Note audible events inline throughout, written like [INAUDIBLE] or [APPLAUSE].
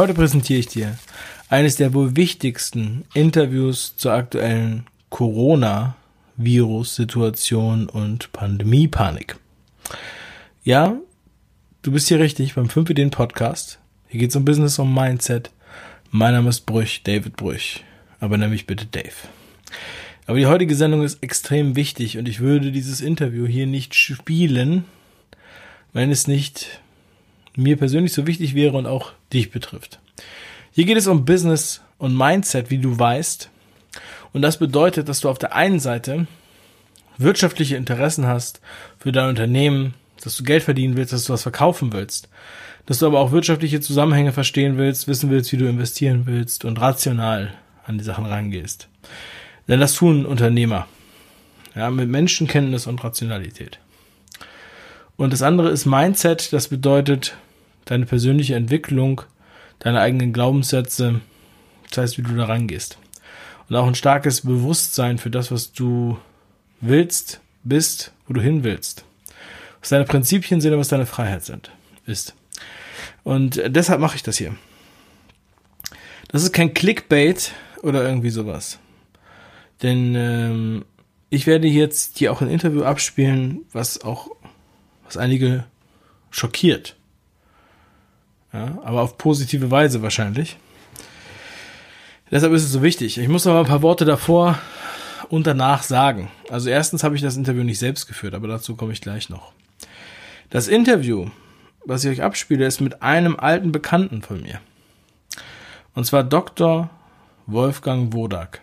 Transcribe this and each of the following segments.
Heute präsentiere ich dir eines der wohl wichtigsten Interviews zur aktuellen Corona-Virus-Situation und Pandemie-Panik. Ja, du bist hier richtig beim 5 Ideen Podcast. Hier geht es um Business, um Mindset. Mein Name ist Brüch, David Brüch. Aber nenn mich bitte Dave. Aber die heutige Sendung ist extrem wichtig und ich würde dieses Interview hier nicht spielen, wenn es nicht mir persönlich so wichtig wäre und auch dich betrifft. Hier geht es um Business und Mindset, wie du weißt. Und das bedeutet, dass du auf der einen Seite wirtschaftliche Interessen hast für dein Unternehmen, dass du Geld verdienen willst, dass du was verkaufen willst, dass du aber auch wirtschaftliche Zusammenhänge verstehen willst, wissen willst, wie du investieren willst und rational an die Sachen rangehst. Denn das tun Unternehmer. Ja, mit Menschenkenntnis und Rationalität. Und das andere ist Mindset, das bedeutet deine persönliche Entwicklung, deine eigenen Glaubenssätze, das heißt, wie du da rangehst. Und auch ein starkes Bewusstsein für das, was du willst, bist, wo du hin willst. Was deine Prinzipien sind und was deine Freiheit sind, ist. Und deshalb mache ich das hier. Das ist kein Clickbait oder irgendwie sowas. Denn ähm, ich werde jetzt hier auch ein Interview abspielen, was auch, was einige schockiert. Ja, aber auf positive Weise wahrscheinlich. Deshalb ist es so wichtig. Ich muss noch mal ein paar Worte davor und danach sagen. Also erstens habe ich das Interview nicht selbst geführt, aber dazu komme ich gleich noch. Das Interview, was ich euch abspiele, ist mit einem alten Bekannten von mir. Und zwar Dr. Wolfgang Wodak.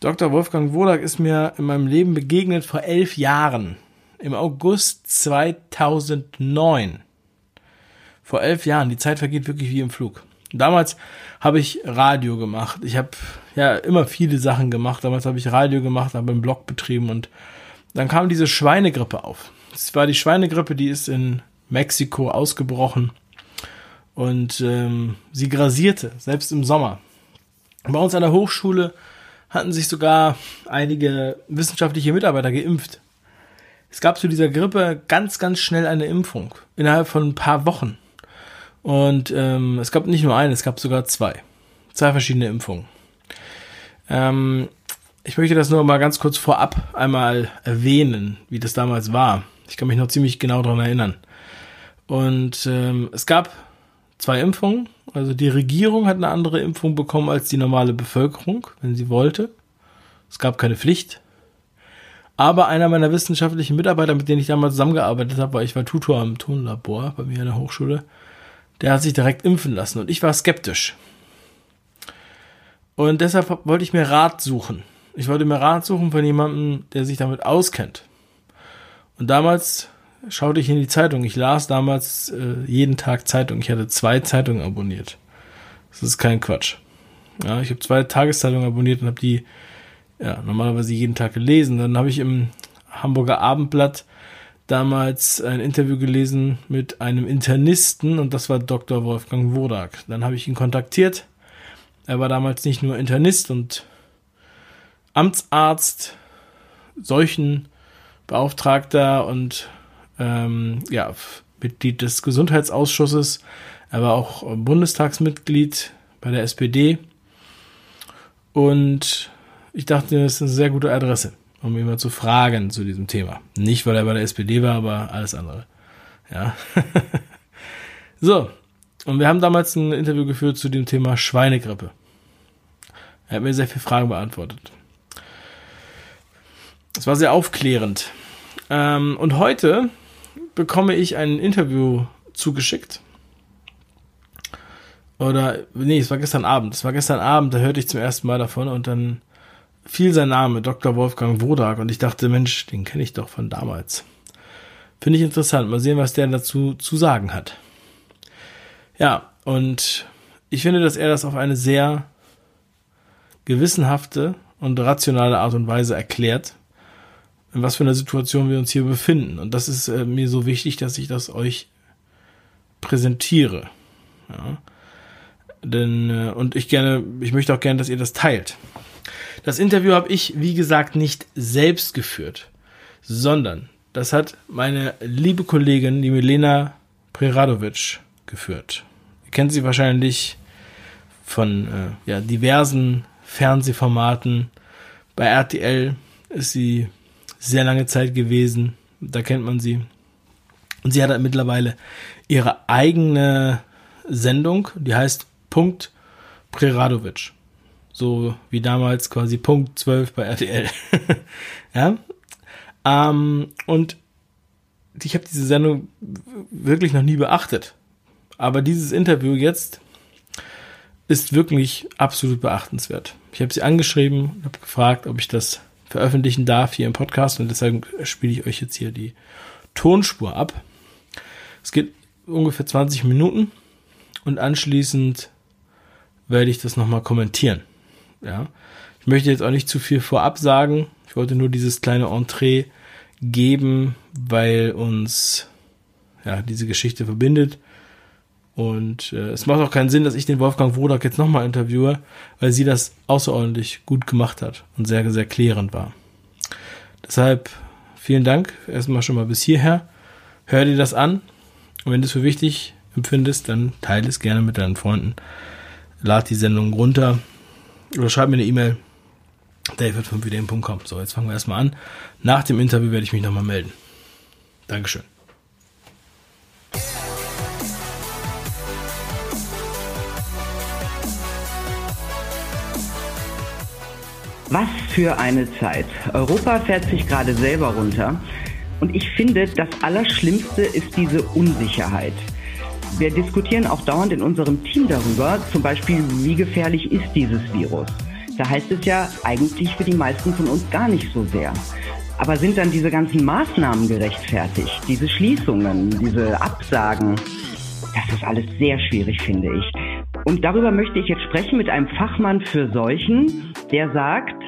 Dr. Wolfgang Wodak ist mir in meinem Leben begegnet vor elf Jahren. Im August 2009. Vor elf Jahren. Die Zeit vergeht wirklich wie im Flug. Damals habe ich Radio gemacht. Ich habe ja immer viele Sachen gemacht. Damals habe ich Radio gemacht, habe einen Blog betrieben und dann kam diese Schweinegrippe auf. Es war die Schweinegrippe, die ist in Mexiko ausgebrochen und ähm, sie grasierte, selbst im Sommer. Bei uns an der Hochschule hatten sich sogar einige wissenschaftliche Mitarbeiter geimpft. Es gab zu dieser Grippe ganz, ganz schnell eine Impfung. Innerhalb von ein paar Wochen. Und ähm, es gab nicht nur eine, es gab sogar zwei. Zwei verschiedene Impfungen. Ähm, ich möchte das nur mal ganz kurz vorab einmal erwähnen, wie das damals war. Ich kann mich noch ziemlich genau daran erinnern. Und ähm, es gab zwei Impfungen. Also die Regierung hat eine andere Impfung bekommen als die normale Bevölkerung, wenn sie wollte. Es gab keine Pflicht. Aber einer meiner wissenschaftlichen Mitarbeiter, mit denen ich damals zusammengearbeitet habe, weil ich war Tutor am Tonlabor bei mir in der Hochschule, der hat sich direkt impfen lassen und ich war skeptisch. Und deshalb wollte ich mir Rat suchen. Ich wollte mir Rat suchen von jemandem, der sich damit auskennt. Und damals schaute ich in die Zeitung. Ich las damals äh, jeden Tag Zeitung. Ich hatte zwei Zeitungen abonniert. Das ist kein Quatsch. Ja, ich habe zwei Tageszeitungen abonniert und habe die ja, normalerweise jeden Tag gelesen. Dann habe ich im Hamburger Abendblatt damals ein Interview gelesen mit einem Internisten und das war Dr. Wolfgang Wodak. Dann habe ich ihn kontaktiert. Er war damals nicht nur Internist und Amtsarzt, Seuchenbeauftragter und ähm, ja, Mitglied des Gesundheitsausschusses. Er war auch Bundestagsmitglied bei der SPD. Und ich dachte, das ist eine sehr gute Adresse, um ihn mal zu fragen zu diesem Thema. Nicht, weil er bei der SPD war, aber alles andere. Ja. [LAUGHS] so. Und wir haben damals ein Interview geführt zu dem Thema Schweinegrippe. Er hat mir sehr viele Fragen beantwortet. Es war sehr aufklärend. Ähm, und heute bekomme ich ein Interview zugeschickt. Oder, nee, es war gestern Abend. Es war gestern Abend, da hörte ich zum ersten Mal davon und dann fiel sein Name, Dr. Wolfgang Wodak, und ich dachte, Mensch, den kenne ich doch von damals. Finde ich interessant. Mal sehen, was der dazu zu sagen hat. Ja, und ich finde, dass er das auf eine sehr gewissenhafte und rationale Art und Weise erklärt in was für einer Situation wir uns hier befinden. Und das ist äh, mir so wichtig, dass ich das euch präsentiere. Ja. Denn, äh, und ich gerne, ich möchte auch gerne, dass ihr das teilt. Das Interview habe ich, wie gesagt, nicht selbst geführt, sondern das hat meine liebe Kollegin, die Milena Preradovic, geführt. Ihr kennt sie wahrscheinlich von äh, ja, diversen Fernsehformaten. Bei RTL ist sie sehr lange Zeit gewesen. Da kennt man sie. Und sie hat halt mittlerweile ihre eigene Sendung, die heißt Punkt Preradovic. So wie damals quasi Punkt 12 bei RTL. [LAUGHS] ja. Ähm, und ich habe diese Sendung wirklich noch nie beachtet. Aber dieses Interview jetzt ist wirklich absolut beachtenswert. Ich habe sie angeschrieben und habe gefragt, ob ich das veröffentlichen darf hier im Podcast und deshalb spiele ich euch jetzt hier die Tonspur ab. Es geht ungefähr 20 Minuten und anschließend werde ich das nochmal kommentieren. Ja. Ich möchte jetzt auch nicht zu viel vorab sagen. Ich wollte nur dieses kleine Entree geben, weil uns ja diese Geschichte verbindet. Und äh, es macht auch keinen Sinn, dass ich den Wolfgang Wodak jetzt nochmal interviewe, weil sie das außerordentlich gut gemacht hat und sehr, sehr klärend war. Deshalb vielen Dank erstmal schon mal bis hierher. Hör dir das an und wenn du es für wichtig empfindest, dann teile es gerne mit deinen Freunden. Lad die Sendung runter oder schreib mir eine E-Mail david5ideen.com. So, jetzt fangen wir erstmal an. Nach dem Interview werde ich mich nochmal melden. Dankeschön. Was für eine Zeit. Europa fährt sich gerade selber runter. Und ich finde, das Allerschlimmste ist diese Unsicherheit. Wir diskutieren auch dauernd in unserem Team darüber, zum Beispiel, wie gefährlich ist dieses Virus. Da heißt es ja eigentlich für die meisten von uns gar nicht so sehr. Aber sind dann diese ganzen Maßnahmen gerechtfertigt? Diese Schließungen, diese Absagen? Das ist alles sehr schwierig, finde ich. Und darüber möchte ich jetzt sprechen mit einem Fachmann für Seuchen, der sagt,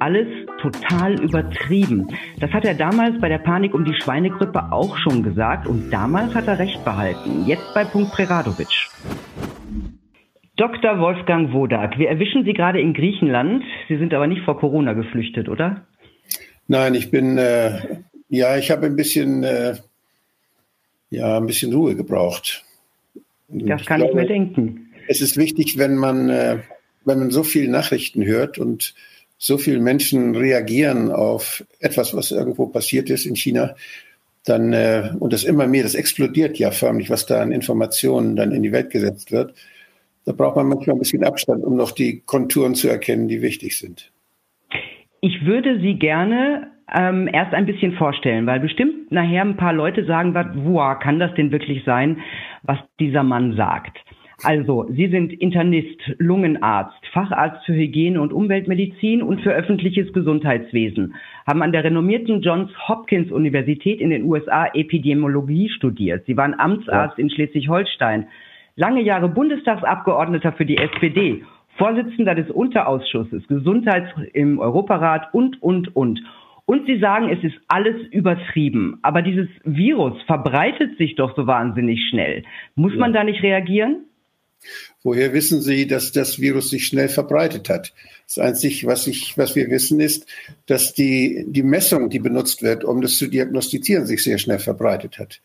alles total übertrieben. Das hat er damals bei der Panik um die Schweinegrippe auch schon gesagt und damals hat er recht behalten. Jetzt bei Punkt Preradovic. Dr. Wolfgang Wodak, wir erwischen Sie gerade in Griechenland. Sie sind aber nicht vor Corona geflüchtet, oder? Nein, ich bin, äh, ja, ich habe ein bisschen, äh, ja, ein bisschen Ruhe gebraucht. Das kann ich, glaube, ich, mir denken. Es ist wichtig, wenn man, äh, wenn man so viele Nachrichten hört und so viele Menschen reagieren auf etwas, was irgendwo passiert ist in China, dann, äh, und das immer mehr, das explodiert ja förmlich, was da an Informationen dann in die Welt gesetzt wird da braucht man manchmal ein bisschen Abstand, um noch die Konturen zu erkennen, die wichtig sind. Ich würde Sie gerne ähm, erst ein bisschen vorstellen, weil bestimmt nachher ein paar Leute sagen, wow, kann das denn wirklich sein, was dieser Mann sagt? Also, Sie sind Internist, Lungenarzt, Facharzt für Hygiene und Umweltmedizin und für öffentliches Gesundheitswesen, haben an der renommierten Johns Hopkins Universität in den USA Epidemiologie studiert. Sie waren Amtsarzt ja. in Schleswig-Holstein, lange Jahre Bundestagsabgeordneter für die SPD, Vorsitzender des Unterausschusses Gesundheit im Europarat und, und, und. Und Sie sagen, es ist alles übertrieben. Aber dieses Virus verbreitet sich doch so wahnsinnig schnell. Muss ja. man da nicht reagieren? Woher wissen Sie, dass das Virus sich schnell verbreitet hat? Das Einzige, was, ich, was wir wissen, ist, dass die, die Messung, die benutzt wird, um das zu diagnostizieren, sich sehr schnell verbreitet hat.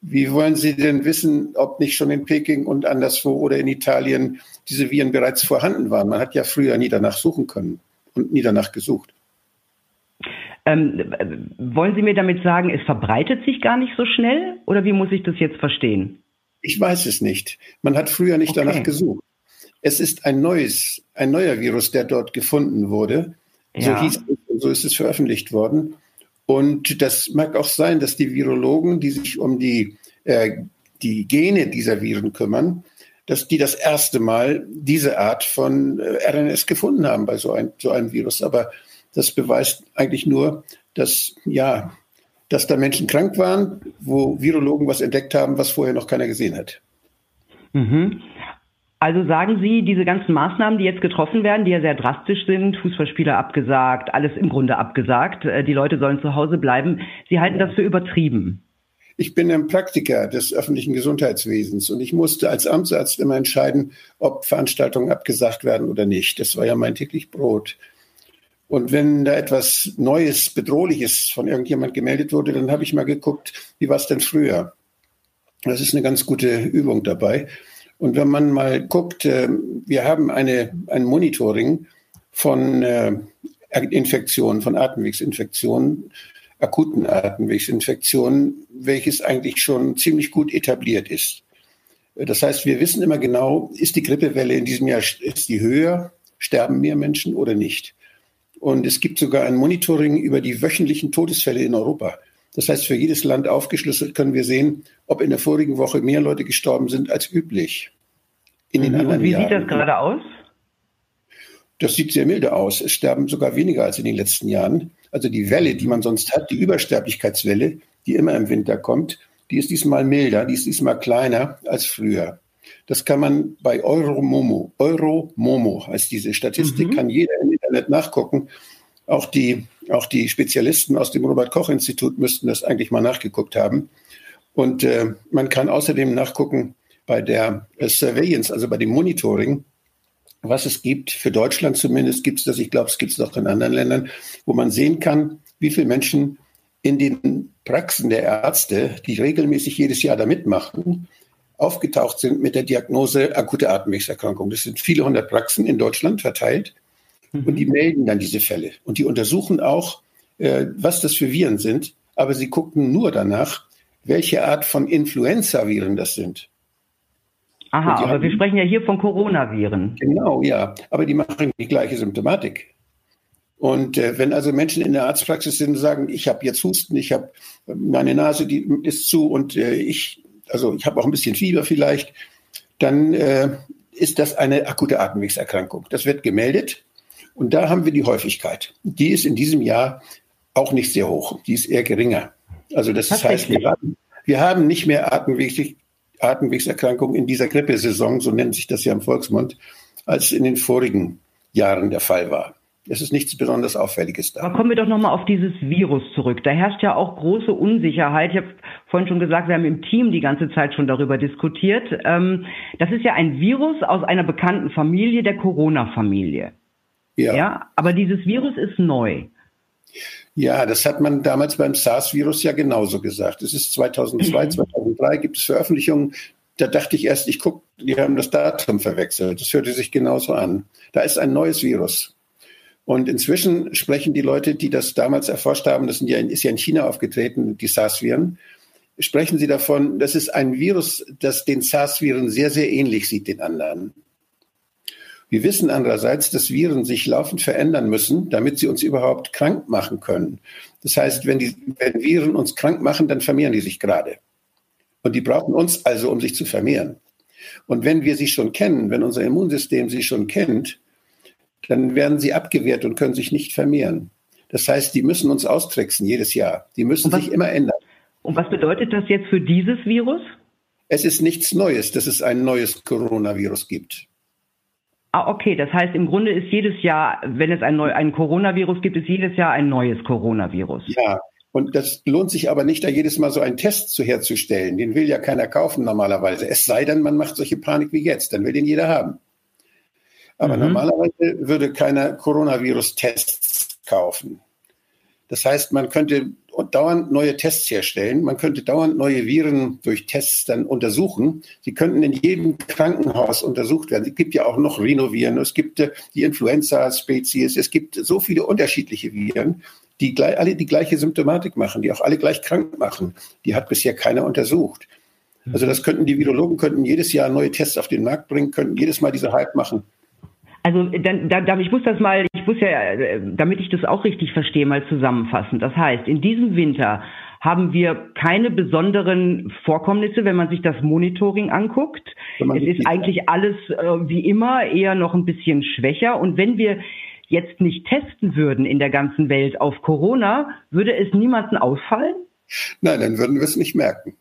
Wie wollen Sie denn wissen, ob nicht schon in Peking und anderswo oder in Italien diese Viren bereits vorhanden waren? Man hat ja früher nie danach suchen können und nie danach gesucht. Ähm, wollen Sie mir damit sagen, es verbreitet sich gar nicht so schnell? Oder wie muss ich das jetzt verstehen? Ich weiß es nicht. Man hat früher nicht okay. danach gesucht. Es ist ein neues, ein neuer Virus, der dort gefunden wurde. Ja. So hieß es so ist es veröffentlicht worden. Und das mag auch sein, dass die Virologen, die sich um die, äh, die Gene dieser Viren kümmern, dass die das erste Mal diese Art von äh, RNS gefunden haben bei so, ein, so einem Virus. Aber das beweist eigentlich nur, dass, ja, dass da Menschen krank waren, wo Virologen was entdeckt haben, was vorher noch keiner gesehen hat. Mhm. Also sagen Sie, diese ganzen Maßnahmen, die jetzt getroffen werden, die ja sehr drastisch sind, Fußballspieler abgesagt, alles im Grunde abgesagt, äh, die Leute sollen zu Hause bleiben, Sie halten das für übertrieben. Ich bin ein Praktiker des öffentlichen Gesundheitswesens und ich musste als Amtsarzt immer entscheiden, ob Veranstaltungen abgesagt werden oder nicht. Das war ja mein täglich Brot. Und wenn da etwas Neues, Bedrohliches von irgendjemand gemeldet wurde, dann habe ich mal geguckt, wie war es denn früher? Das ist eine ganz gute Übung dabei. Und wenn man mal guckt, äh, wir haben eine, ein Monitoring von äh, Infektionen, von Atemwegsinfektionen, akuten Atemwegsinfektionen, welches eigentlich schon ziemlich gut etabliert ist. Das heißt, wir wissen immer genau, ist die Grippewelle in diesem Jahr ist die höher, sterben mehr Menschen oder nicht. Und es gibt sogar ein Monitoring über die wöchentlichen Todesfälle in Europa. Das heißt, für jedes Land aufgeschlüsselt können wir sehen, ob in der vorigen Woche mehr Leute gestorben sind als üblich. In den mhm. anderen Und wie Jahren. sieht das gerade aus? Das sieht sehr milde aus. Es sterben sogar weniger als in den letzten Jahren. Also die Welle, die man sonst hat, die Übersterblichkeitswelle, die immer im Winter kommt, die ist diesmal milder, die ist diesmal kleiner als früher. Das kann man bei Euromomo, Euromomo heißt diese Statistik, mhm. kann jeder im Internet nachgucken. Auch die, auch die Spezialisten aus dem Robert-Koch-Institut müssten das eigentlich mal nachgeguckt haben. Und äh, man kann außerdem nachgucken bei der äh, Surveillance, also bei dem Monitoring, was es gibt. Für Deutschland zumindest gibt es das. Ich glaube, es gibt es auch in anderen Ländern, wo man sehen kann, wie viele Menschen in den Praxen der Ärzte, die regelmäßig jedes Jahr da mitmachen, aufgetaucht sind mit der Diagnose akute Atemwegserkrankung. Das sind viele hundert Praxen in Deutschland verteilt. Mhm. Und die melden dann diese Fälle. Und die untersuchen auch, äh, was das für Viren sind. Aber sie gucken nur danach, welche Art von Influenza-Viren das sind. Aha, aber haben, wir sprechen ja hier von Coronaviren. Genau, ja. Aber die machen die gleiche Symptomatik. Und äh, wenn also Menschen in der Arztpraxis sind und sagen, ich habe jetzt Husten, ich habe meine Nase, die ist zu und äh, ich, also ich habe auch ein bisschen Fieber vielleicht, dann äh, ist das eine akute Atemwegserkrankung. Das wird gemeldet und da haben wir die Häufigkeit. Die ist in diesem Jahr auch nicht sehr hoch, die ist eher geringer. Also das heißt, wir haben, wir haben nicht mehr Atemwegs, Atemwegserkrankungen in dieser Grippesaison, so nennt sich das ja im Volksmund, als in den vorigen Jahren der Fall war. Es ist nichts besonders Auffälliges da. Aber kommen wir doch nochmal auf dieses Virus zurück. Da herrscht ja auch große Unsicherheit. Ich habe vorhin schon gesagt, wir haben im Team die ganze Zeit schon darüber diskutiert. Ähm, das ist ja ein Virus aus einer bekannten Familie, der Corona-Familie. Ja. ja. Aber dieses Virus ist neu. Ja, das hat man damals beim SARS-Virus ja genauso gesagt. Es ist 2002, 2003 [CLEARS THROAT] gibt es Veröffentlichungen. Da dachte ich erst, ich gucke, die haben das Datum verwechselt. Das hörte sich genauso an. Da ist ein neues Virus. Und inzwischen sprechen die Leute, die das damals erforscht haben, das ja, ist ja in China aufgetreten, die SARS-Viren, sprechen sie davon, das ist ein Virus, das den SARS-Viren sehr, sehr ähnlich sieht den anderen. Wir wissen andererseits, dass Viren sich laufend verändern müssen, damit sie uns überhaupt krank machen können. Das heißt, wenn, die, wenn Viren uns krank machen, dann vermehren die sich gerade. Und die brauchen uns also, um sich zu vermehren. Und wenn wir sie schon kennen, wenn unser Immunsystem sie schon kennt, dann werden sie abgewehrt und können sich nicht vermehren. Das heißt, die müssen uns austricksen jedes Jahr. Die müssen was, sich immer ändern. Und was bedeutet das jetzt für dieses Virus? Es ist nichts Neues, dass es ein neues Coronavirus gibt. Ah, okay. Das heißt, im Grunde ist jedes Jahr, wenn es ein, neu, ein Coronavirus gibt, ist jedes Jahr ein neues Coronavirus. Ja. Und das lohnt sich aber nicht, da jedes Mal so einen Test zu herzustellen. Den will ja keiner kaufen normalerweise. Es sei denn, man macht solche Panik wie jetzt. Dann will den jeder haben. Aber mhm. normalerweise würde keiner Coronavirus-Tests kaufen. Das heißt, man könnte dauernd neue Tests herstellen, man könnte dauernd neue Viren durch Tests dann untersuchen. Sie könnten in jedem Krankenhaus untersucht werden. Es gibt ja auch noch Rhinoviren, es gibt äh, die Influenza-Spezies, es gibt so viele unterschiedliche Viren, die alle die gleiche Symptomatik machen, die auch alle gleich krank machen. Die hat bisher keiner untersucht. Also das könnten die Virologen könnten jedes Jahr neue Tests auf den Markt bringen, könnten jedes Mal diese Hype machen. Also dann, da, ich muss das mal, ich muss ja, damit ich das auch richtig verstehe, mal zusammenfassen. Das heißt, in diesem Winter haben wir keine besonderen Vorkommnisse, wenn man sich das Monitoring anguckt. Es ist eigentlich alles äh, wie immer eher noch ein bisschen schwächer. Und wenn wir jetzt nicht testen würden in der ganzen Welt auf Corona, würde es niemanden auffallen? Nein, dann würden wir es nicht merken.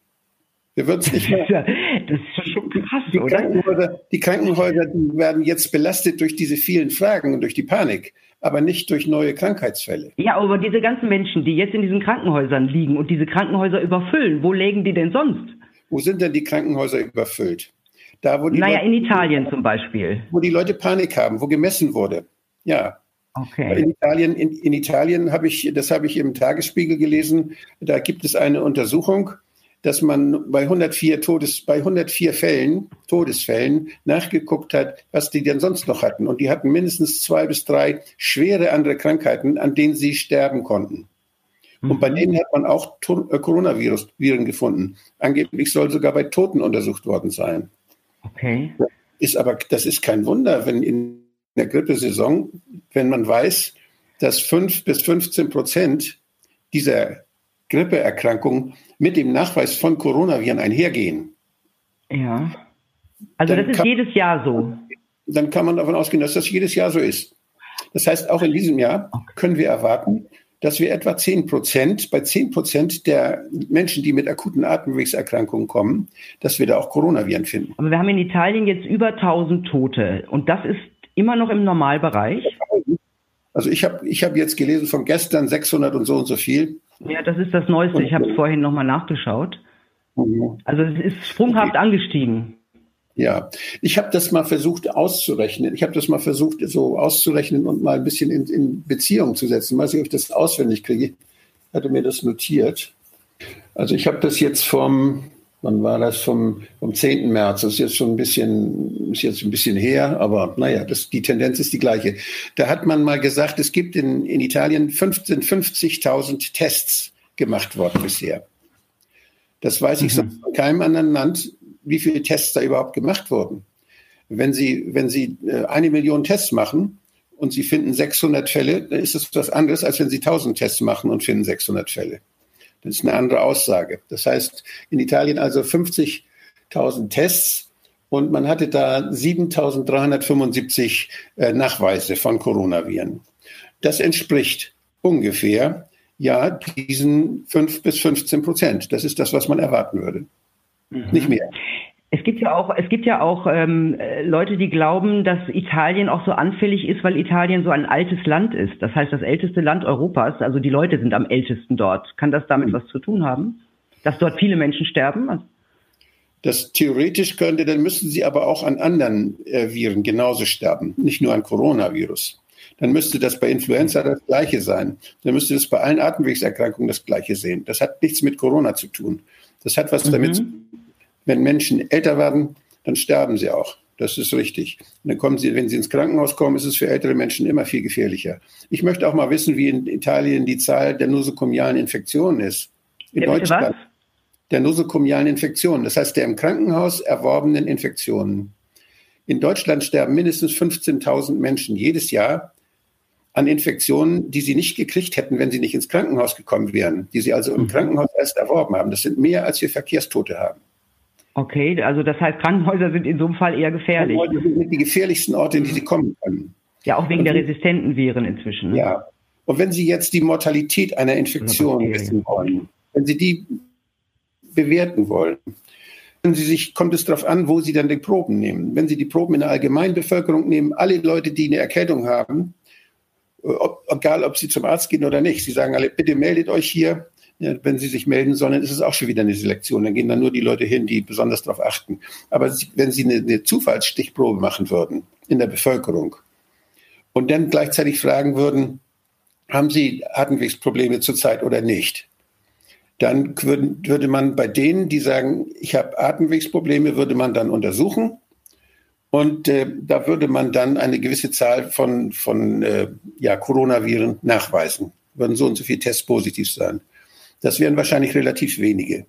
Wir würden es nicht [LAUGHS] merken. Das ist schon krass, die oder? Krankenhäuser, die Krankenhäuser die werden jetzt belastet durch diese vielen Fragen und durch die Panik, aber nicht durch neue Krankheitsfälle. Ja, aber diese ganzen Menschen, die jetzt in diesen Krankenhäusern liegen und diese Krankenhäuser überfüllen, wo legen die denn sonst? Wo sind denn die Krankenhäuser überfüllt? Da, wo die naja, Leute, in Italien zum Beispiel. Wo die Leute Panik haben, wo gemessen wurde. Ja. Okay. In Italien, in, in Italien habe ich, das habe ich im Tagesspiegel gelesen, da gibt es eine Untersuchung, dass man bei 104 Todes, bei 104 Fällen, Todesfällen nachgeguckt hat, was die denn sonst noch hatten. Und die hatten mindestens zwei bis drei schwere andere Krankheiten, an denen sie sterben konnten. Und bei mhm. denen hat man auch äh, Coronavirus-Viren gefunden. Angeblich soll sogar bei Toten untersucht worden sein. Okay. Ist aber, das ist kein Wunder, wenn in der Grippesaison, wenn man weiß, dass fünf bis 15 Prozent dieser Grippeerkrankungen mit dem Nachweis von Coronaviren einhergehen. Ja. Also das ist kann, jedes Jahr so. Dann kann man davon ausgehen, dass das jedes Jahr so ist. Das heißt, auch in diesem Jahr können wir erwarten, dass wir etwa 10 Prozent, bei 10 Prozent der Menschen, die mit akuten Atemwegserkrankungen kommen, dass wir da auch Coronaviren finden. Aber wir haben in Italien jetzt über 1000 Tote und das ist immer noch im Normalbereich. Also ich habe ich hab jetzt gelesen von gestern 600 und so und so viel. Ja, das ist das Neueste. Ich habe es vorhin nochmal nachgeschaut. Mhm. Also es ist sprunghaft okay. angestiegen. Ja, ich habe das mal versucht auszurechnen. Ich habe das mal versucht so auszurechnen und mal ein bisschen in, in Beziehung zu setzen. Weiß nicht, ob ich das auswendig kriege. Ich hatte mir das notiert. Also ich habe das jetzt vom, wann war das? Vom, vom 10. März. Das ist jetzt schon ein bisschen, ist jetzt ein bisschen her, aber naja, das, die Tendenz ist die gleiche. Da hat man mal gesagt, es gibt in, in Italien 15, 50.000 Tests gemacht worden bisher. Das weiß ich mhm. von keinem anderen Land, wie viele Tests da überhaupt gemacht wurden. Wenn Sie, wenn Sie äh, eine Million Tests machen und Sie finden 600 Fälle, dann ist das was anderes, als wenn Sie 1000 Tests machen und finden 600 Fälle. Das ist eine andere Aussage. Das heißt, in Italien also 50.000 Tests und man hatte da 7.375 äh, Nachweise von Coronaviren. Das entspricht ungefähr ja diesen 5 bis 15 Prozent. Das ist das, was man erwarten würde. Mhm. Nicht mehr. Es gibt ja auch, es gibt ja auch ähm, Leute, die glauben, dass Italien auch so anfällig ist, weil Italien so ein altes Land ist. Das heißt, das älteste Land Europas. Also die Leute sind am ältesten dort. Kann das damit mhm. was zu tun haben, dass dort viele Menschen sterben? Das theoretisch könnte, dann müssten sie aber auch an anderen äh, Viren genauso sterben, nicht nur an Coronavirus. Dann müsste das bei Influenza das Gleiche sein. Dann müsste das bei allen Atemwegserkrankungen das Gleiche sehen. Das hat nichts mit Corona zu tun. Das hat was mhm. damit zu tun wenn Menschen älter werden, dann sterben sie auch. Das ist richtig. Und dann kommen sie, wenn sie ins Krankenhaus kommen, ist es für ältere Menschen immer viel gefährlicher. Ich möchte auch mal wissen, wie in Italien die Zahl der nosokomialen Infektionen ist. In ja, Deutschland. Der nosokomialen Infektionen, das heißt der im Krankenhaus erworbenen Infektionen. In Deutschland sterben mindestens 15.000 Menschen jedes Jahr an Infektionen, die sie nicht gekriegt hätten, wenn sie nicht ins Krankenhaus gekommen wären, die sie also im mhm. Krankenhaus erst erworben haben. Das sind mehr, als wir Verkehrstote haben. Okay, also das heißt, Krankenhäuser sind in so einem Fall eher gefährlich. Krankenhäuser sind die gefährlichsten Orte, in die sie kommen können. Ja, auch wegen und der resistenten Viren inzwischen. Ne? Ja. Und wenn Sie jetzt die Mortalität einer Infektion wissen wollen, wenn Sie die bewerten wollen, wenn Sie sich, kommt es darauf an, wo Sie dann die Proben nehmen. Wenn Sie die Proben in der Allgemeinbevölkerung nehmen, alle Leute, die eine Erkältung haben, ob, egal ob Sie zum Arzt gehen oder nicht, Sie sagen alle, bitte meldet euch hier, wenn sie sich melden sollen, ist es auch schon wieder eine Selektion. Dann gehen dann nur die Leute hin, die besonders darauf achten. Aber wenn sie eine, eine Zufallsstichprobe machen würden in der Bevölkerung und dann gleichzeitig fragen würden, haben sie Atemwegsprobleme zurzeit oder nicht? Dann würde man bei denen, die sagen, ich habe Atemwegsprobleme, würde man dann untersuchen. Und äh, da würde man dann eine gewisse Zahl von, von äh, ja, Coronaviren nachweisen. Würden so und so viele Tests positiv sein. Das wären wahrscheinlich relativ wenige.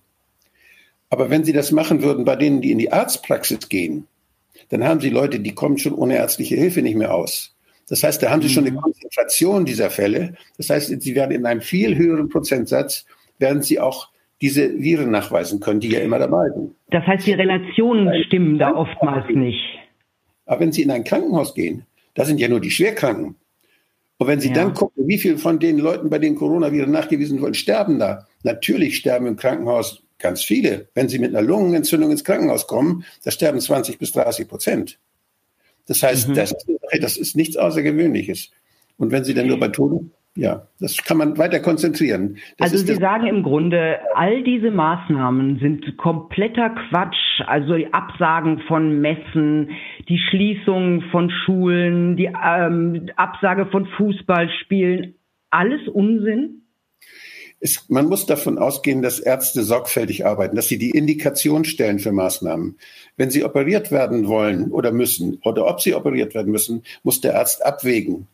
Aber wenn Sie das machen würden bei denen, die in die Arztpraxis gehen, dann haben Sie Leute, die kommen schon ohne ärztliche Hilfe nicht mehr aus. Das heißt, da haben Sie schon eine mhm. Konzentration dieser Fälle. Das heißt, Sie werden in einem viel höheren Prozentsatz, werden Sie auch diese Viren nachweisen können, die ja immer dabei sind. Das heißt, die Relationen stimmen da oftmals nicht. Aber wenn Sie in ein Krankenhaus gehen, da sind ja nur die Schwerkranken. Und wenn Sie ja. dann gucken, wie viele von den Leuten, bei denen Coronaviren nachgewiesen wurden, sterben da. Natürlich sterben im Krankenhaus ganz viele. Wenn Sie mit einer Lungenentzündung ins Krankenhaus kommen, da sterben 20 bis 30 Prozent. Das heißt, mhm. das, das, ist nichts Außergewöhnliches. Und wenn Sie dann nur bei Toten ja, das kann man weiter konzentrieren. Das also Sie sagen im Grunde, all diese Maßnahmen sind kompletter Quatsch. Also die Absagen von Messen, die Schließung von Schulen, die ähm, Absage von Fußballspielen, alles Unsinn? Es, man muss davon ausgehen, dass Ärzte sorgfältig arbeiten, dass sie die Indikation stellen für Maßnahmen. Wenn sie operiert werden wollen oder müssen oder ob sie operiert werden müssen, muss der Arzt abwägen.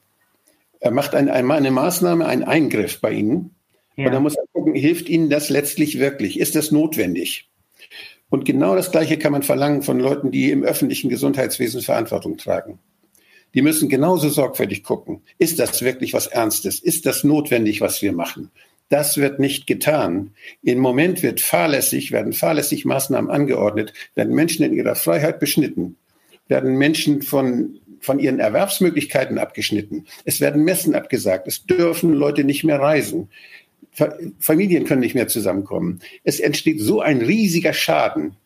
Er macht ein, eine Maßnahme, einen Eingriff bei Ihnen. Ja. Und dann muss er gucken, hilft Ihnen das letztlich wirklich? Ist das notwendig? Und genau das Gleiche kann man verlangen von Leuten, die im öffentlichen Gesundheitswesen Verantwortung tragen. Die müssen genauso sorgfältig gucken. Ist das wirklich was Ernstes? Ist das notwendig, was wir machen? Das wird nicht getan. Im Moment wird fahrlässig, werden fahrlässig Maßnahmen angeordnet, werden Menschen in ihrer Freiheit beschnitten, werden Menschen von, von ihren Erwerbsmöglichkeiten abgeschnitten. Es werden Messen abgesagt. Es dürfen Leute nicht mehr reisen. Familien können nicht mehr zusammenkommen. Es entsteht so ein riesiger Schaden,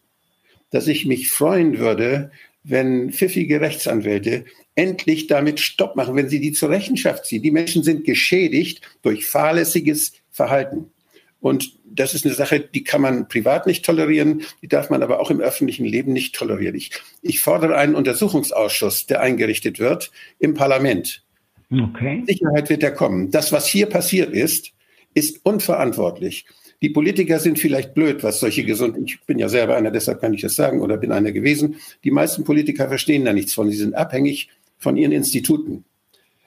dass ich mich freuen würde, wenn pfiffige Rechtsanwälte endlich damit Stopp machen, wenn sie die zur Rechenschaft ziehen. Die Menschen sind geschädigt durch fahrlässiges Verhalten. Und das ist eine Sache, die kann man privat nicht tolerieren, die darf man aber auch im öffentlichen Leben nicht tolerieren. Ich, ich fordere einen Untersuchungsausschuss, der eingerichtet wird im Parlament. Okay. Sicherheit wird er kommen. Das, was hier passiert ist, ist unverantwortlich. Die Politiker sind vielleicht blöd, was solche gesund, ich bin ja selber einer, deshalb kann ich das sagen oder bin einer gewesen. Die meisten Politiker verstehen da nichts von. Sie sind abhängig von ihren Instituten.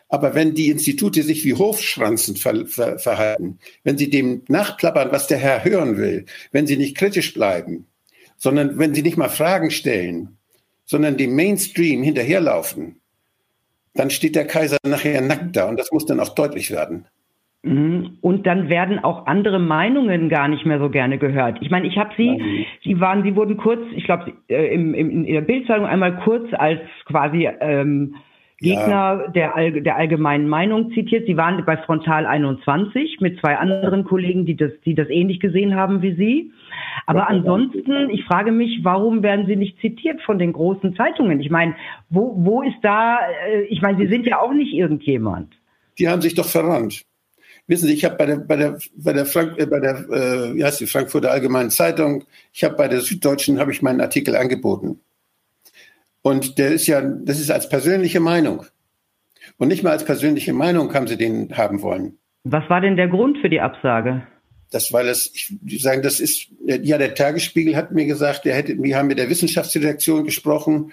Aber wenn die Institute sich wie Hofschranzen ver ver verhalten, wenn sie dem nachplappern, was der Herr hören will, wenn sie nicht kritisch bleiben, sondern wenn sie nicht mal Fragen stellen, sondern dem Mainstream hinterherlaufen, dann steht der Kaiser nachher nackt da und das muss dann auch deutlich werden. Mhm. Und dann werden auch andere Meinungen gar nicht mehr so gerne gehört. Ich meine, ich habe Sie, Sie waren, Sie wurden kurz, ich glaube, äh, im, in der Bildzeitung einmal kurz als quasi ähm, Gegner ja. der, All der allgemeinen Meinung zitiert. Sie waren bei Frontal 21 mit zwei anderen Kollegen, die das, die das ähnlich gesehen haben wie Sie. Aber ansonsten, ich frage mich, warum werden Sie nicht zitiert von den großen Zeitungen? Ich meine, wo, wo ist da, äh, ich meine, Sie sind ja auch nicht irgendjemand. Die haben sich doch verrannt. Wissen Sie, ich habe bei der bei der bei der Frank, äh, bei der äh, wie heißt die Frankfurter Allgemeinen Zeitung, ich habe bei der Süddeutschen habe ich meinen Artikel angeboten. Und der ist ja, das ist als persönliche Meinung. Und nicht mal als persönliche Meinung haben sie den haben wollen. Was war denn der Grund für die Absage? Das, weil es, ich sagen, das ist, ja, der Tagesspiegel hat mir gesagt, der hätte, wir haben mit der Wissenschaftsredaktion gesprochen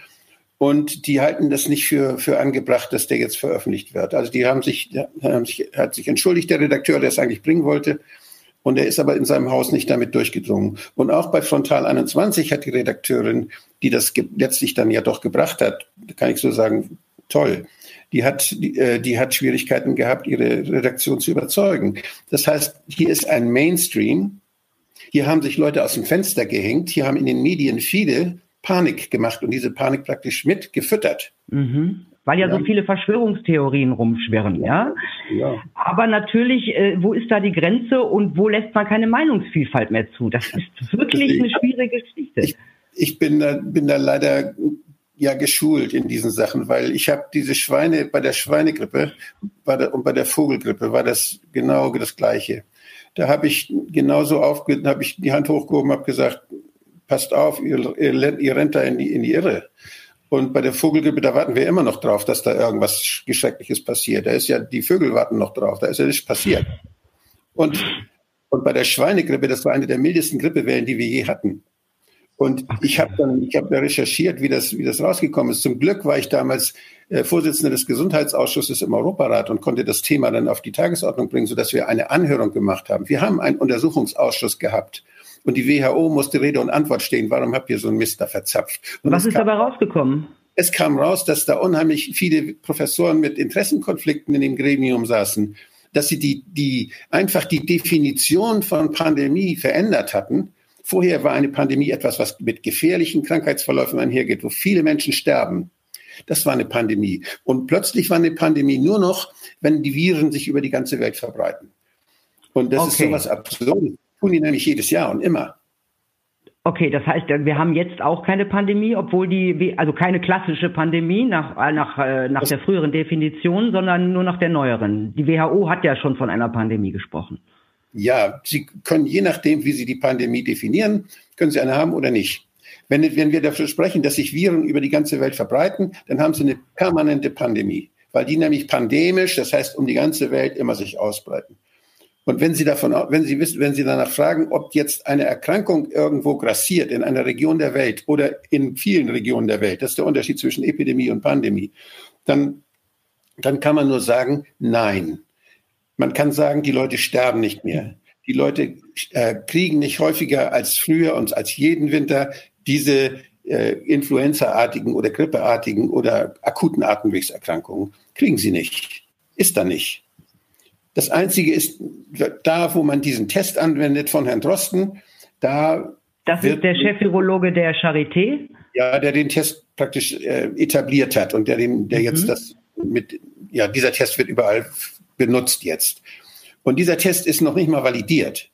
und die halten das nicht für, für angebracht, dass der jetzt veröffentlicht wird. Also die haben sich, haben sich, hat sich entschuldigt, der Redakteur, der es eigentlich bringen wollte. Und er ist aber in seinem Haus nicht damit durchgedrungen. Und auch bei Frontal 21 hat die Redakteurin, die das letztlich dann ja doch gebracht hat, kann ich so sagen, toll. Die hat, die, äh, die hat Schwierigkeiten gehabt, ihre Redaktion zu überzeugen. Das heißt, hier ist ein Mainstream. Hier haben sich Leute aus dem Fenster gehängt. Hier haben in den Medien viele Panik gemacht und diese Panik praktisch mit gefüttert. Mhm weil ja, ja, so viele Verschwörungstheorien rumschwirren, ja. ja. Aber natürlich, äh, wo ist da die Grenze und wo lässt man keine Meinungsvielfalt mehr zu? Das ist wirklich eine schwierige Geschichte. Ich, ich bin, da, bin da leider ja geschult in diesen Sachen, weil ich habe diese Schweine bei der Schweinegrippe bei der, und bei der Vogelgrippe war das genau das Gleiche. Da habe ich genauso aufge, habe ich die Hand hochgehoben, habe gesagt, passt auf, ihr, ihr, ihr rennt da in die, in die Irre. Und bei der Vogelgrippe, da warten wir immer noch drauf, dass da irgendwas Geschreckliches passiert. Da ist ja, die Vögel warten noch drauf, da ist ja nichts passiert. Und, und bei der Schweinegrippe, das war eine der mildesten Grippewellen, die wir je hatten. Und ich habe dann, ich habe da recherchiert, wie das, wie das rausgekommen ist. Zum Glück war ich damals äh, Vorsitzender des Gesundheitsausschusses im Europarat und konnte das Thema dann auf die Tagesordnung bringen, sodass wir eine Anhörung gemacht haben. Wir haben einen Untersuchungsausschuss gehabt und die WHO musste Rede und Antwort stehen. Warum habt ihr so einen Mist da verzapft? Und Was ist dabei rausgekommen? Es kam raus, dass da unheimlich viele Professoren mit Interessenkonflikten in dem Gremium saßen, dass sie die, die, einfach die Definition von Pandemie verändert hatten. Vorher war eine Pandemie etwas, was mit gefährlichen Krankheitsverläufen einhergeht, wo viele Menschen sterben. Das war eine Pandemie. Und plötzlich war eine Pandemie nur noch, wenn die Viren sich über die ganze Welt verbreiten. Und das okay. ist sowas Absurdes. Tun die nämlich jedes Jahr und immer. Okay, das heißt, wir haben jetzt auch keine Pandemie, obwohl die, also keine klassische Pandemie nach, nach, äh, nach der früheren Definition, sondern nur nach der neueren. Die WHO hat ja schon von einer Pandemie gesprochen. Ja, Sie können je nachdem, wie Sie die Pandemie definieren, können Sie eine haben oder nicht. Wenn, wenn wir dafür sprechen, dass sich Viren über die ganze Welt verbreiten, dann haben Sie eine permanente Pandemie, weil die nämlich pandemisch, das heißt um die ganze Welt immer sich ausbreiten. Und wenn Sie davon, wenn Sie wissen, wenn Sie danach fragen, ob jetzt eine Erkrankung irgendwo grassiert in einer Region der Welt oder in vielen Regionen der Welt, das ist der Unterschied zwischen Epidemie und Pandemie, dann, dann kann man nur sagen, nein. Man kann sagen, die Leute sterben nicht mehr. Die Leute äh, kriegen nicht häufiger als früher und als jeden Winter diese äh, Influenza-artigen oder Grippeartigen oder akuten Atemwegserkrankungen. Kriegen sie nicht. Ist da nicht. Das Einzige ist, da, wo man diesen Test anwendet von Herrn Drosten, da. Das ist der Chef-Virologe der Charité? Ja, der den Test praktisch äh, etabliert hat und der, den, der mhm. jetzt das mit, ja, dieser Test wird überall benutzt jetzt. Und dieser Test ist noch nicht mal validiert.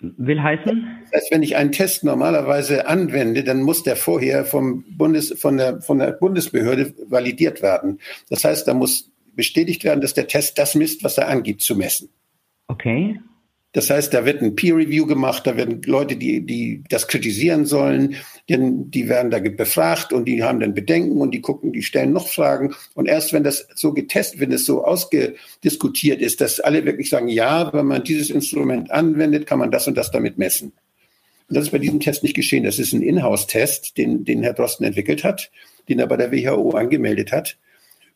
Will heißen? Das heißt, wenn ich einen Test normalerweise anwende, dann muss der vorher vom Bundes, von, der, von der Bundesbehörde validiert werden. Das heißt, da muss bestätigt werden, dass der Test das misst, was er angibt zu messen. Okay. Das heißt, da wird ein Peer Review gemacht, da werden Leute, die, die das kritisieren sollen, denn die werden da befragt und die haben dann Bedenken und die gucken, die stellen noch Fragen. Und erst wenn das so getestet, wenn es so ausgediskutiert ist, dass alle wirklich sagen, ja, wenn man dieses Instrument anwendet, kann man das und das damit messen. Und das ist bei diesem Test nicht geschehen. Das ist ein Inhouse-Test, den, den Herr Drosten entwickelt hat, den er bei der WHO angemeldet hat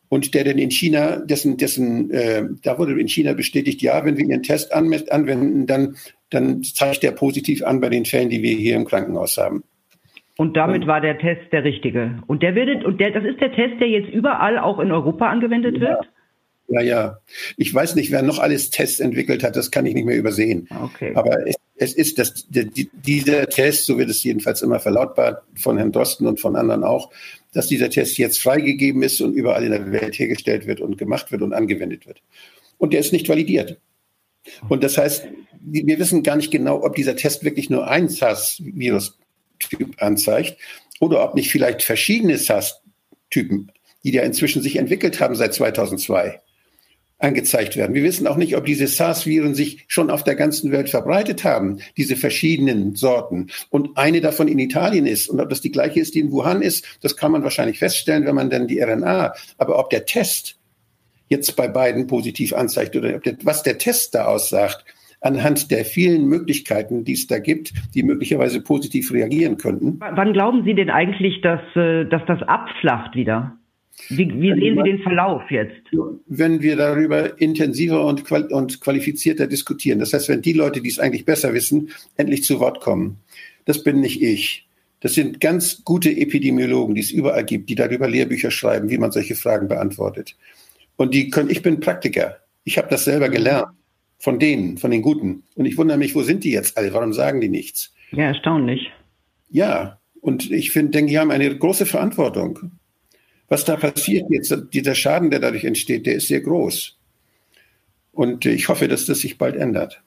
und der denn in China, dessen, dessen, äh, da wurde in China bestätigt, ja, wenn wir Ihren Test an, anwenden, dann, dann zeigt der positiv an bei den Fällen, die wir hier im Krankenhaus haben. Und damit war der Test der richtige. Und der wird, und der, das ist der Test, der jetzt überall auch in Europa angewendet ja. wird? Ja, ja. Ich weiß nicht, wer noch alles Tests entwickelt hat, das kann ich nicht mehr übersehen. Okay. Aber es, es ist das, der, dieser Test, so wird es jedenfalls immer verlautbart von Herrn Drosten und von anderen auch, dass dieser Test jetzt freigegeben ist und überall in der Welt hergestellt wird und gemacht wird und angewendet wird. Und der ist nicht validiert. Und das heißt, wir wissen gar nicht genau, ob dieser Test wirklich nur ein SARS-Virus-Typ anzeigt oder ob nicht vielleicht verschiedene SARS-Typen, die ja inzwischen sich entwickelt haben seit 2002, angezeigt werden. Wir wissen auch nicht, ob diese SARS-Viren sich schon auf der ganzen Welt verbreitet haben, diese verschiedenen Sorten. Und eine davon in Italien ist. Und ob das die gleiche ist, die in Wuhan ist, das kann man wahrscheinlich feststellen, wenn man dann die RNA, aber ob der Test jetzt bei beiden positiv anzeigt oder der, was der Test da aussagt, anhand der vielen Möglichkeiten, die es da gibt, die möglicherweise positiv reagieren könnten. Wann glauben Sie denn eigentlich, dass, äh, dass das abflacht wieder? Wie, wie sehen Sie den Verlauf jetzt? Wenn wir darüber intensiver und, qual und qualifizierter diskutieren. Das heißt, wenn die Leute, die es eigentlich besser wissen, endlich zu Wort kommen. Das bin nicht ich. Das sind ganz gute Epidemiologen, die es überall gibt, die darüber Lehrbücher schreiben, wie man solche Fragen beantwortet. Und die können, ich bin Praktiker. Ich habe das selber gelernt. Von denen, von den Guten. Und ich wundere mich, wo sind die jetzt alle? Warum sagen die nichts? Ja, erstaunlich. Ja, und ich finde, denke, die haben eine große Verantwortung was da passiert jetzt, dieser Schaden, der dadurch entsteht, der ist sehr groß. Und ich hoffe, dass das sich bald ändert.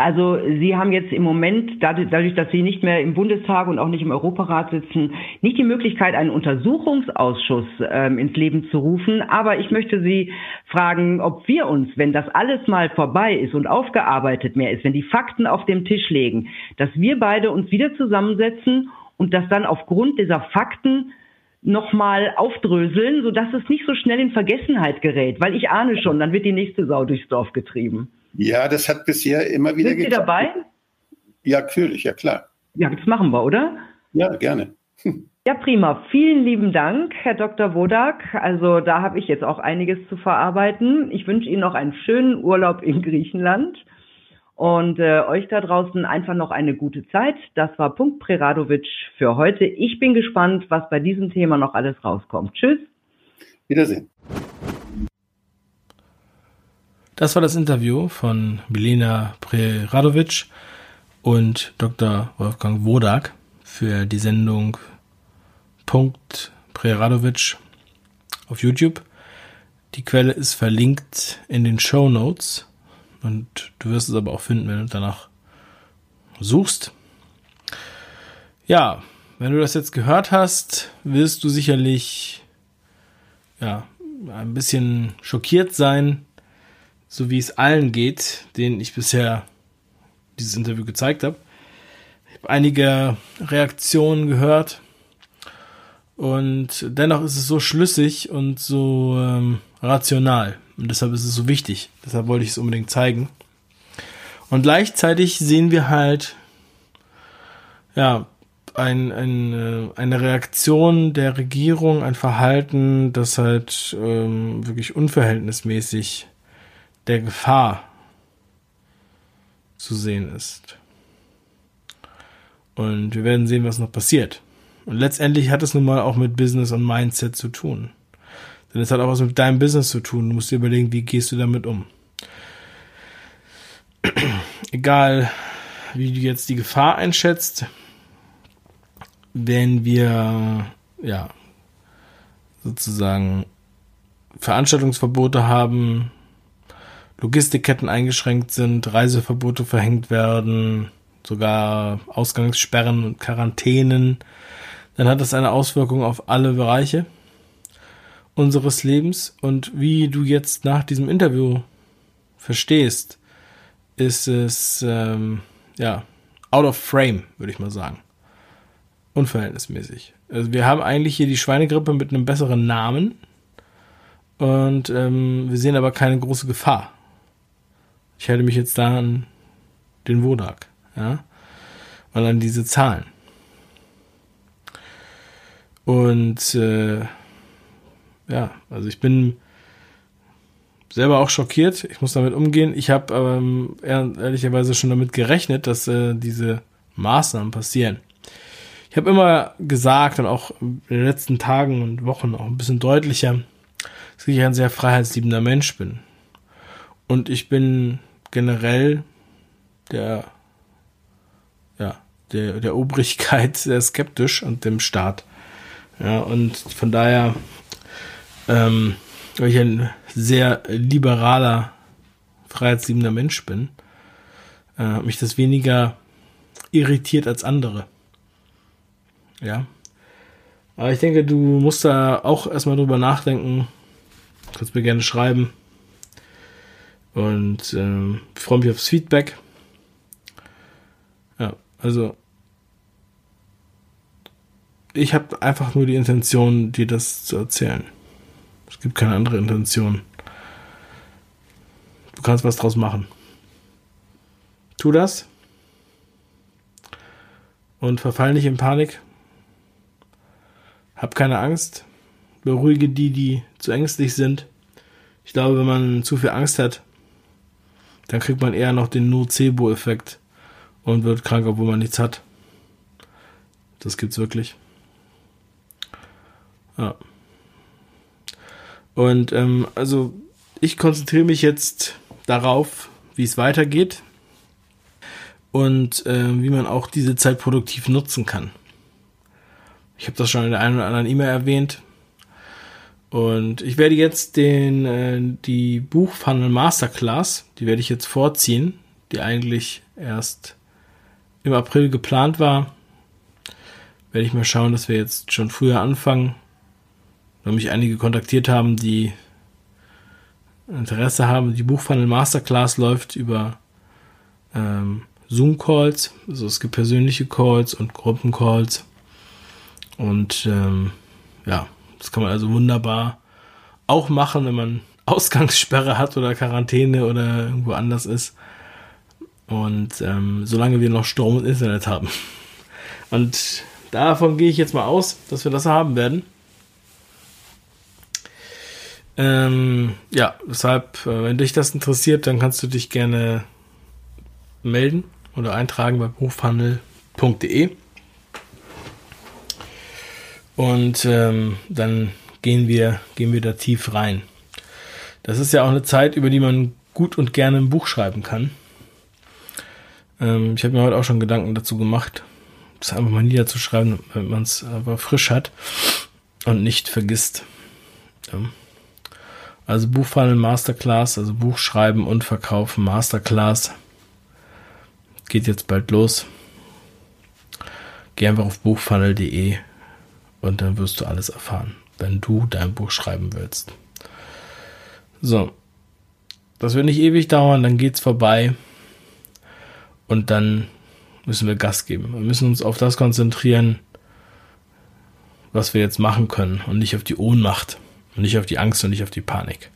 Also Sie haben jetzt im Moment, dadurch, dass Sie nicht mehr im Bundestag und auch nicht im Europarat sitzen, nicht die Möglichkeit, einen Untersuchungsausschuss ähm, ins Leben zu rufen. Aber ich möchte Sie fragen, ob wir uns, wenn das alles mal vorbei ist und aufgearbeitet mehr ist, wenn die Fakten auf dem Tisch legen, dass wir beide uns wieder zusammensetzen und dass dann aufgrund dieser Fakten nochmal aufdröseln, sodass es nicht so schnell in Vergessenheit gerät, weil ich ahne schon, dann wird die nächste Sau durchs Dorf getrieben. Ja, das hat bisher immer wieder Sind Sie dabei? Ja, natürlich, ja klar. Ja, das machen wir, oder? Ja, gerne. [LAUGHS] Ja, prima. Vielen lieben Dank, Herr Dr. Wodak. Also da habe ich jetzt auch einiges zu verarbeiten. Ich wünsche Ihnen noch einen schönen Urlaub in Griechenland. Und äh, euch da draußen einfach noch eine gute Zeit. Das war Punkt Preradovic für heute. Ich bin gespannt, was bei diesem Thema noch alles rauskommt. Tschüss. Wiedersehen. Das war das Interview von Milena Preradovic und Dr. Wolfgang Wodak für die Sendung Punkt Preradovic auf YouTube. Die Quelle ist verlinkt in den Show Notes. Und du wirst es aber auch finden, wenn du danach suchst. Ja, wenn du das jetzt gehört hast, wirst du sicherlich ja, ein bisschen schockiert sein, so wie es allen geht, denen ich bisher dieses Interview gezeigt habe. Ich habe einige Reaktionen gehört und dennoch ist es so schlüssig und so ähm, rational. Und deshalb ist es so wichtig. Deshalb wollte ich es unbedingt zeigen. Und gleichzeitig sehen wir halt, ja, ein, ein, äh, eine Reaktion der Regierung, ein Verhalten, das halt ähm, wirklich unverhältnismäßig der Gefahr zu sehen ist. Und wir werden sehen, was noch passiert. Und letztendlich hat es nun mal auch mit Business und Mindset zu tun. Denn es hat auch was mit deinem Business zu tun. Du musst dir überlegen, wie gehst du damit um. [CLEARS THROAT] Egal, wie du jetzt die Gefahr einschätzt, wenn wir ja sozusagen Veranstaltungsverbote haben, Logistikketten eingeschränkt sind, Reiseverbote verhängt werden, sogar Ausgangssperren und Quarantänen, dann hat das eine Auswirkung auf alle Bereiche unseres Lebens. Und wie du jetzt nach diesem Interview verstehst, ist es ähm, ja out of frame, würde ich mal sagen unverhältnismäßig. Also wir haben eigentlich hier die Schweinegrippe mit einem besseren Namen und ähm, wir sehen aber keine große Gefahr. Ich halte mich jetzt da an den Wodak, ja, und an diese Zahlen. Und äh, ja, also ich bin selber auch schockiert. Ich muss damit umgehen. Ich habe ähm, ehrlicherweise schon damit gerechnet, dass äh, diese Maßnahmen passieren. Ich habe immer gesagt und auch in den letzten Tagen und Wochen auch ein bisschen deutlicher, dass ich ein sehr freiheitsliebender Mensch bin. Und ich bin generell der, ja, der, der Obrigkeit [LAUGHS] sehr skeptisch und dem Staat. Ja, und von daher, ähm, weil ich ein sehr liberaler, freiheitsliebender Mensch bin, äh, mich das weniger irritiert als andere. Ja. Aber ich denke, du musst da auch erstmal drüber nachdenken. Du kannst mir gerne schreiben. Und ähm, ich freue mich aufs Feedback. Ja, also ich habe einfach nur die Intention, dir das zu erzählen. Gibt keine andere Intention. Du kannst was draus machen. Tu das. Und verfall nicht in Panik. Hab keine Angst. Beruhige die, die zu ängstlich sind. Ich glaube, wenn man zu viel Angst hat, dann kriegt man eher noch den Nocebo-Effekt und wird krank, obwohl man nichts hat. Das gibt's wirklich. Ja. Und ähm, also ich konzentriere mich jetzt darauf, wie es weitergeht und äh, wie man auch diese Zeit produktiv nutzen kann. Ich habe das schon in der einen oder anderen E-Mail erwähnt. Und ich werde jetzt den, äh, die Buchfunnel Masterclass, die werde ich jetzt vorziehen, die eigentlich erst im April geplant war. Werde ich mal schauen, dass wir jetzt schon früher anfangen, weil mich einige kontaktiert haben, die Interesse haben. Die Buchfunnel Masterclass läuft über ähm, Zoom-Calls. Also es gibt persönliche Calls und Gruppencalls. Und ähm, ja, das kann man also wunderbar auch machen, wenn man [LAUGHS] Ausgangssperre hat oder Quarantäne oder irgendwo anders ist. Und ähm, solange wir noch Strom und Internet haben. Und davon gehe ich jetzt mal aus, dass wir das haben werden. Ähm, ja, deshalb, äh, wenn dich das interessiert, dann kannst du dich gerne melden oder eintragen bei buchhandel.de. Und ähm, dann gehen wir, gehen wir da tief rein. Das ist ja auch eine Zeit, über die man gut und gerne ein Buch schreiben kann. Ähm, ich habe mir heute auch schon Gedanken dazu gemacht, das einfach mal niederzuschreiben, damit man es aber frisch hat und nicht vergisst. Ja. Also Buchfunnel Masterclass, also Buchschreiben und Verkaufen Masterclass. Geht jetzt bald los. Geh einfach auf buchfunnel.de und dann wirst du alles erfahren, wenn du dein Buch schreiben willst. So. Das wird nicht ewig dauern, dann geht's vorbei. Und dann müssen wir Gas geben. Wir müssen uns auf das konzentrieren, was wir jetzt machen können und nicht auf die Ohnmacht und nicht auf die Angst und nicht auf die Panik.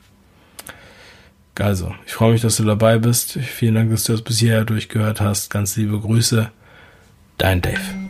Also, ich freue mich, dass du dabei bist. Vielen Dank, dass du das bis hierher durchgehört hast. Ganz liebe Grüße. Dein Dave.